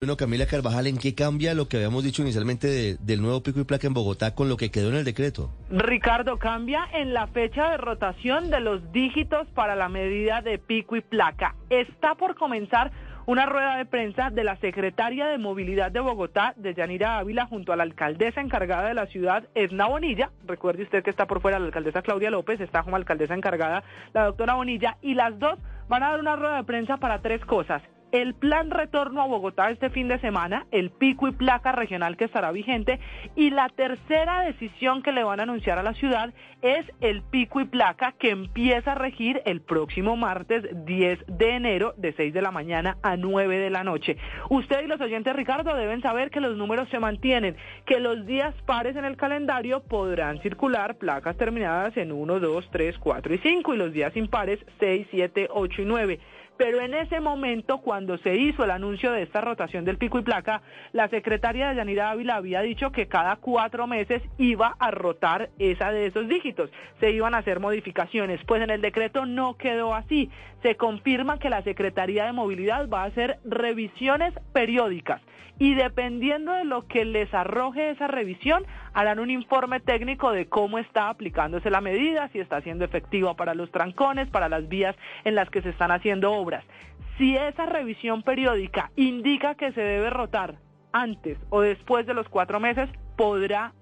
Bueno, Camila Carvajal, ¿en qué cambia lo que habíamos dicho inicialmente de- del nuevo pico y placa en Bogotá con lo que quedó en el decreto? Ricardo, cambia en la fecha de rotación de los dígitos para la medida de pico y placa. Está por comenzar una rueda de prensa de la secretaria de Movilidad de Bogotá, de Yanira Ávila, junto a la alcaldesa encargada de la ciudad, Edna Bonilla. Recuerde usted que está por fuera la alcaldesa Claudia López, está como alcaldesa encargada la doctora Bonilla, y las dos van a dar una rueda de prensa para tres cosas el plan retorno a Bogotá este fin de semana, el pico y placa regional que estará vigente y la tercera decisión que le van a anunciar a la ciudad es el pico y placa que empieza a regir el próximo martes 10 de enero de 6 de la mañana a 9 de la noche. Usted y los oyentes, Ricardo, deben saber que los números se mantienen, que los días pares en el calendario podrán circular placas terminadas en 1, 2, 3, 4 y 5 y los días impares 6, 7, 8 y 9 pero en ese momento, cuando se hizo el anuncio de esta rotación del pico y placa, la secretaria de Yanira Ávila había dicho que cada cuatro meses iba a rotar esa de esos dígitos, se iban a hacer modificaciones, pues en el decreto no quedó así, se confirma que la Secretaría de Movilidad va a hacer revisiones periódicas. Y dependiendo de lo que les arroje esa revisión, harán un informe técnico de cómo está aplicándose la medida, si está siendo efectiva para los trancones, para las vías en las que se están haciendo obras. Si esa revisión periódica indica que se debe rotar antes o después de los cuatro meses, podrá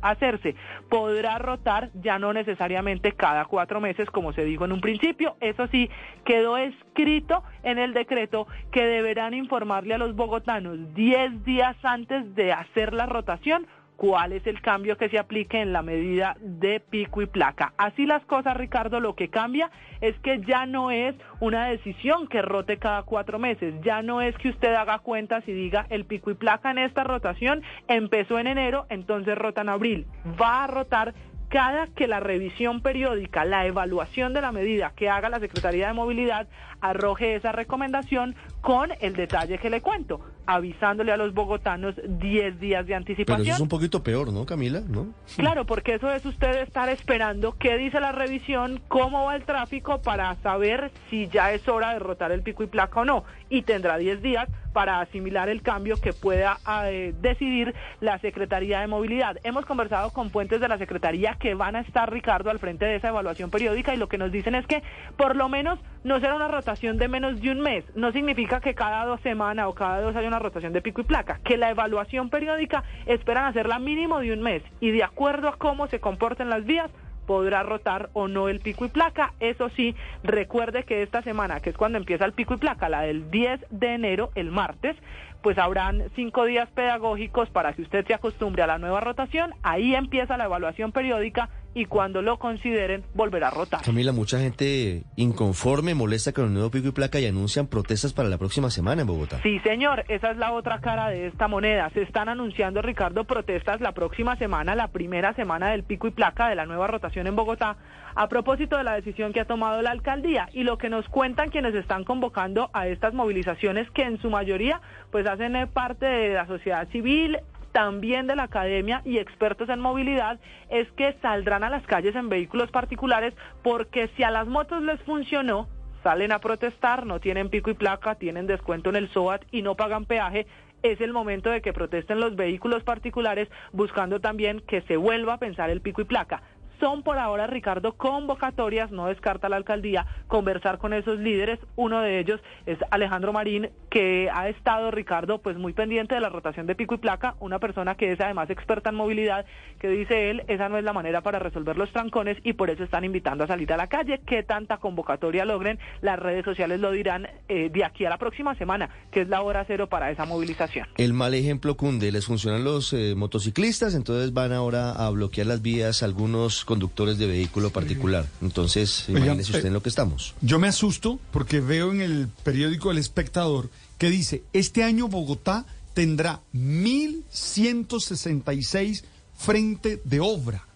hacerse, podrá rotar ya no necesariamente cada cuatro meses como se dijo en un principio, eso sí, quedó escrito en el decreto que deberán informarle a los bogotanos 10 días antes de hacer la rotación cuál es el cambio que se aplique en la medida de pico y placa. Así las cosas, Ricardo, lo que cambia es que ya no es una decisión que rote cada cuatro meses, ya no es que usted haga cuentas y diga el pico y placa en esta rotación empezó en enero, entonces rota en abril. Va a rotar cada que la revisión periódica, la evaluación de la medida que haga la Secretaría de Movilidad arroje esa recomendación con el detalle que le cuento, avisándole a los bogotanos 10 días de anticipación. Pero eso es un poquito peor, ¿no, Camila? ¿No? Claro, porque eso es usted estar esperando qué dice la revisión, cómo va el tráfico para saber si ya es hora de rotar el pico y placa o no. Y tendrá 10 días para asimilar el cambio que pueda eh, decidir la Secretaría de Movilidad. Hemos conversado con fuentes de la Secretaría que van a estar, Ricardo, al frente de esa evaluación periódica y lo que nos dicen es que por lo menos no será una rotación de menos de un mes. No significa que cada dos semanas o cada dos haya una rotación de pico y placa, que la evaluación periódica esperan hacerla mínimo de un mes y de acuerdo a cómo se comporten las vías, podrá rotar o no el pico y placa. Eso sí, recuerde que esta semana, que es cuando empieza el pico y placa, la del 10 de enero, el martes, pues habrán cinco días pedagógicos para que usted se acostumbre a la nueva rotación. Ahí empieza la evaluación periódica y cuando lo consideren volverá a rotar. Camila, mucha gente inconforme, molesta con el nuevo pico y placa y anuncian protestas para la próxima semana en Bogotá. Sí, señor, esa es la otra cara de esta moneda. Se están anunciando, Ricardo, protestas la próxima semana, la primera semana del pico y placa de la nueva rotación en Bogotá, a propósito de la decisión que ha tomado la alcaldía y lo que nos cuentan quienes están convocando a estas movilizaciones que en su mayoría pues hacen parte de la sociedad civil, también de la academia y expertos en movilidad es que saldrán a las calles en vehículos particulares porque si a las motos les funcionó, salen a protestar, no tienen pico y placa, tienen descuento en el SOAT y no pagan peaje, es el momento de que protesten los vehículos particulares buscando también que se vuelva a pensar el pico y placa son por ahora, Ricardo, convocatorias, no descarta la alcaldía conversar con esos líderes. Uno de ellos es Alejandro Marín, que ha estado, Ricardo, pues muy pendiente de la rotación de pico y placa, una persona que es además experta en movilidad, que dice él, esa no es la manera para resolver los trancones y por eso están invitando a salir a la calle. ¿Qué tanta convocatoria logren? Las redes sociales lo dirán eh, de aquí a la próxima semana, que es la hora cero para esa movilización. El mal ejemplo cunde, les funcionan los eh, motociclistas, entonces van ahora a bloquear las vías algunos conductores de vehículo particular. Entonces, imagínese usted eh, en lo que estamos. Yo me asusto porque veo en el periódico El Espectador que dice, este año Bogotá tendrá 1.166 frente de obra.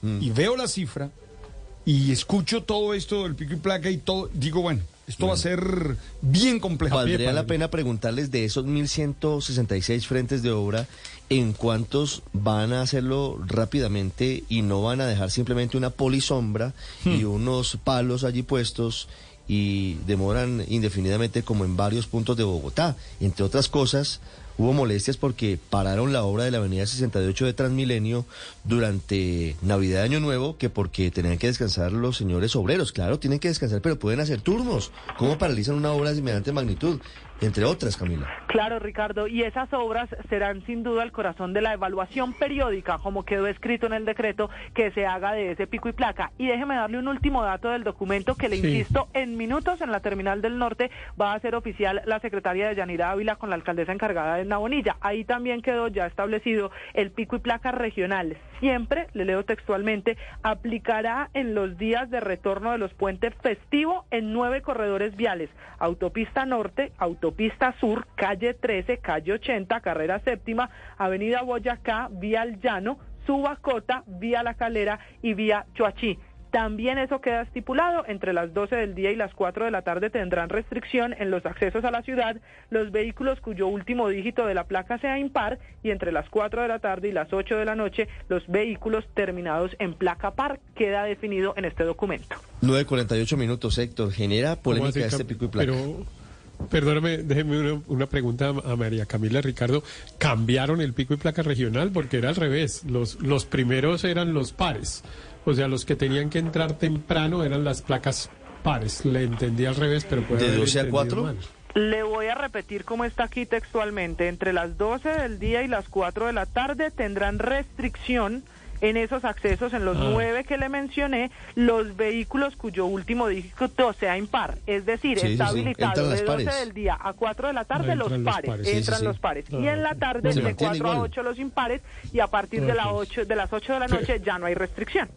Mm. Y veo la cifra y escucho todo esto del pico y placa y todo, digo, bueno, esto va a ser bien complejo. Valdría la pena preguntarles de esos 1.166 frentes de obra, ¿en cuántos van a hacerlo rápidamente y no van a dejar simplemente una polisombra y unos palos allí puestos y demoran indefinidamente como en varios puntos de Bogotá. Entre otras cosas, hubo molestias porque pararon la obra de la avenida 68 de Transmilenio durante Navidad y Año Nuevo, que porque tenían que descansar los señores obreros. Claro, tienen que descansar, pero pueden hacer turnos. ¿Cómo paralizan una obra de semejante magnitud? entre otras, Camila. Claro, Ricardo, y esas obras serán sin duda el corazón de la evaluación periódica, como quedó escrito en el decreto, que se haga de ese pico y placa. Y déjeme darle un último dato del documento que le insisto, en minutos en la terminal del norte va a ser oficial la secretaria de Yanira Ávila con la alcaldesa encargada de Nabonilla. Ahí también quedó ya establecido el pico y placa regional. Siempre, le leo textualmente, aplicará en los días de retorno de los puentes festivos en nueve corredores viales, autopista norte, autopista Pista Sur, calle 13, calle 80, carrera séptima, avenida Boyacá, vía Llano, Subacota, vía La Calera y vía Chuachí. También eso queda estipulado, entre las 12 del día y las 4 de la tarde tendrán restricción en los accesos a la ciudad los vehículos cuyo último dígito de la placa sea impar y entre las 4 de la tarde y las 8 de la noche los vehículos terminados en placa par. Queda definido en este documento. 9.48 minutos, Héctor. ¿Genera polémica este pico y placa? Perdóname, déjeme una, pregunta a María Camila Ricardo. ¿Cambiaron el pico y placa regional? Porque era al revés. Los, los primeros eran los pares. O sea, los que tenían que entrar temprano eran las placas pares. Le entendí al revés, pero puede ¿De 12 a 4? Le voy a repetir cómo está aquí textualmente. Entre las 12 del día y las 4 de la tarde tendrán restricción en esos accesos, en los ah. nueve que le mencioné, los vehículos cuyo último dígito sea impar. Es decir, está habilitado de 12 del día a 4 de la tarde los, pares, entran los pares. y en la tarde de 4 a 8 los impares y a partir de, la 8, de las 8 de la noche ya no hay restricción.